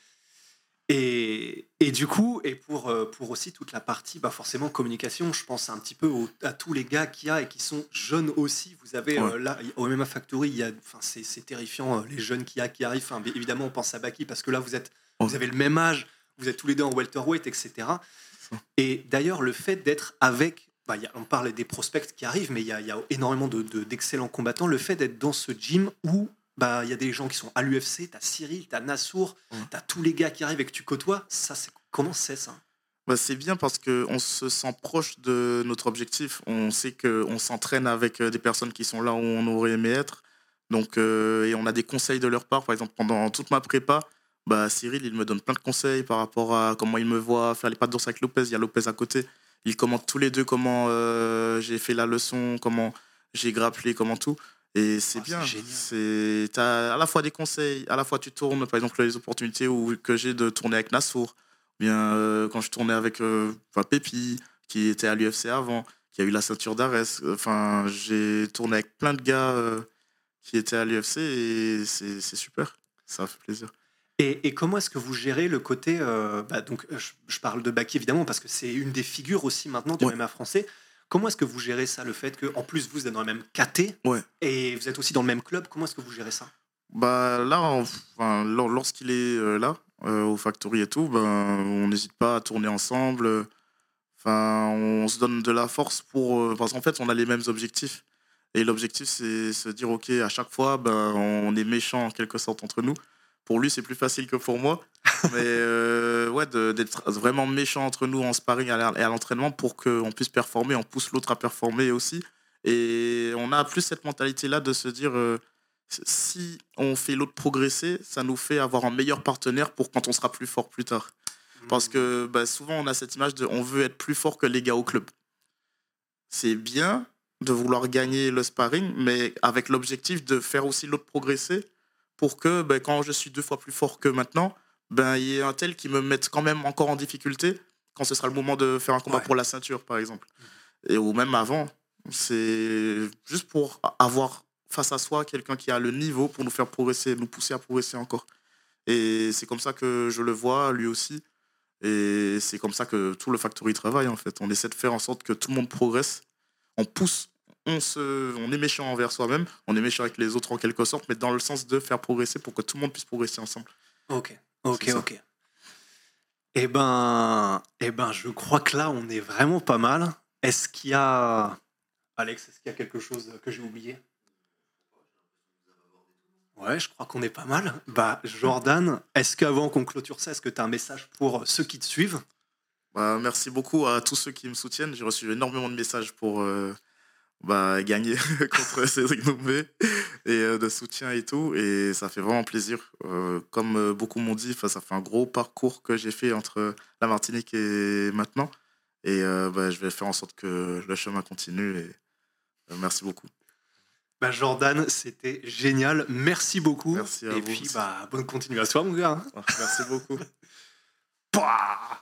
et, et du coup, et pour, euh, pour aussi toute la partie, bah forcément, communication, je pense un petit peu au- à tous les gars qu'il y a et qui sont jeunes aussi. Vous avez euh, là, au MMA Factory, il y a, enfin, c'est, terrifiant, les jeunes qu'il y a qui arrivent. Enfin, évidemment, on pense à Baki parce que là, vous, êtes, vous avez le même âge, vous êtes tous les deux en welterweight, etc. Et d'ailleurs, le fait d'être avec, bah, il y a- on parle des prospects qui arrivent, mais il y a, il y a énormément de- de- d'excellents combattants. Le fait d'être dans ce gym où bah, il y a des gens qui sont à l'UFC, t'as Cyril, t'as Nassour, Ouais. t'as tous les gars qui arrivent et que tu côtoies, ça, comment c'est ça? Bah, c'est bien parce qu'on se sent proche de notre objectif. On sait qu'on s'entraîne avec euh, des personnes qui sont là où on aurait aimé être. Donc, euh, et on a des conseils de leur part. Par exemple, pendant toute ma prépa, bah, Cyril, il me donne plein de conseils par rapport à comment il me voit faire les pas de danse avec Lopez. Il y a Lopez à côté. Ils commentent tous les deux comment euh, j'ai fait la leçon, comment j'ai grapplé, comment tout. Et c'est Ah, bien. c'est t'as à la fois des conseils, à la fois tu tournes, par exemple les opportunités où, que j'ai de tourner avec Nassour, bien euh, quand je tournais avec euh, enfin, Pépi, qui était à l'UFC avant, qui a eu la ceinture d'Arès. Enfin, j'ai tourné avec plein de gars qui étaient à l'UFC et c'est super. Ça fait plaisir. Et, et comment est-ce que vous gérez le côté. euh, bah, donc, je, je parle de Baki évidemment parce que c'est une des figures aussi maintenant du Ouais. MMA français. Comment est-ce que vous gérez ça, le fait que en plus vous êtes dans le même KT Ouais. et vous êtes aussi dans le même club Comment est-ce que vous gérez ça? Bah là, enfin, lor- lorsqu'il est euh, là, euh, au Factory et tout, ben, on n'hésite pas à tourner ensemble. euh, Enfin, on se donne de la force pour. euh, parce qu'en fait, on a les mêmes objectifs. Et l'objectif, c'est se dire, OK, à chaque fois, ben, on est méchant en quelque sorte entre nous. Pour lui, c'est plus facile que pour moi. *laughs* Mais euh, ouais, d'être vraiment méchant entre nous en sparring et à et à l'entraînement pour qu'on puisse performer, on pousse l'autre à performer aussi. Et on a plus cette mentalité-là de se dire, euh, si on fait l'autre progresser, ça nous fait avoir un meilleur partenaire pour quand on sera plus fort plus tard. Parce que bah, souvent, on a cette image de on veut être plus fort que les gars au club. C'est bien de vouloir gagner le sparring, mais avec l'objectif de faire aussi l'autre progresser pour que bah, quand je suis deux fois plus fort que maintenant, ben, il y ait un tel qui me mette quand même encore en difficulté quand ce sera le moment de faire un combat Ouais. pour la ceinture, par exemple. Et, ou même avant. C'est juste pour avoir face à soi quelqu'un qui a le niveau pour nous faire progresser, nous pousser à progresser encore. Et c'est comme ça que je le vois, lui aussi. Et c'est comme ça que tout le factory travaille, en fait. On essaie de faire en sorte que tout le monde progresse. On pousse, on, se, on est méchant envers soi-même, on est méchant avec les autres en quelque sorte, mais dans le sens de faire progresser pour que tout le monde puisse progresser ensemble. Ok, ok, ok. Eh ben, eh ben, je crois que là, on est vraiment pas mal. Est-ce qu'il y a, Alex, est-ce qu'il y a quelque chose que j'ai oublié? Ouais, je crois qu'on est pas mal. Bah, Jordan, est-ce qu'avant qu'on clôture ça, est-ce que tu as un message pour ceux qui te suivent? Bah, merci beaucoup à tous ceux qui me soutiennent. J'ai reçu énormément de messages pour euh, bah, gagner *laughs* contre *laughs* Cédric Doumbé et euh, de soutien et tout. Et ça fait vraiment plaisir. Euh, comme euh, beaucoup m'ont dit, ça fait un gros parcours que j'ai fait entre la Martinique et maintenant. Et euh, bah, je vais faire en sorte que le chemin continue. Et merci beaucoup. Bah, Jordan, c'était génial. Merci beaucoup. Merci à Et vous puis, aussi. bah, bonne continuation, mon gars. Merci beaucoup. *laughs* Pouah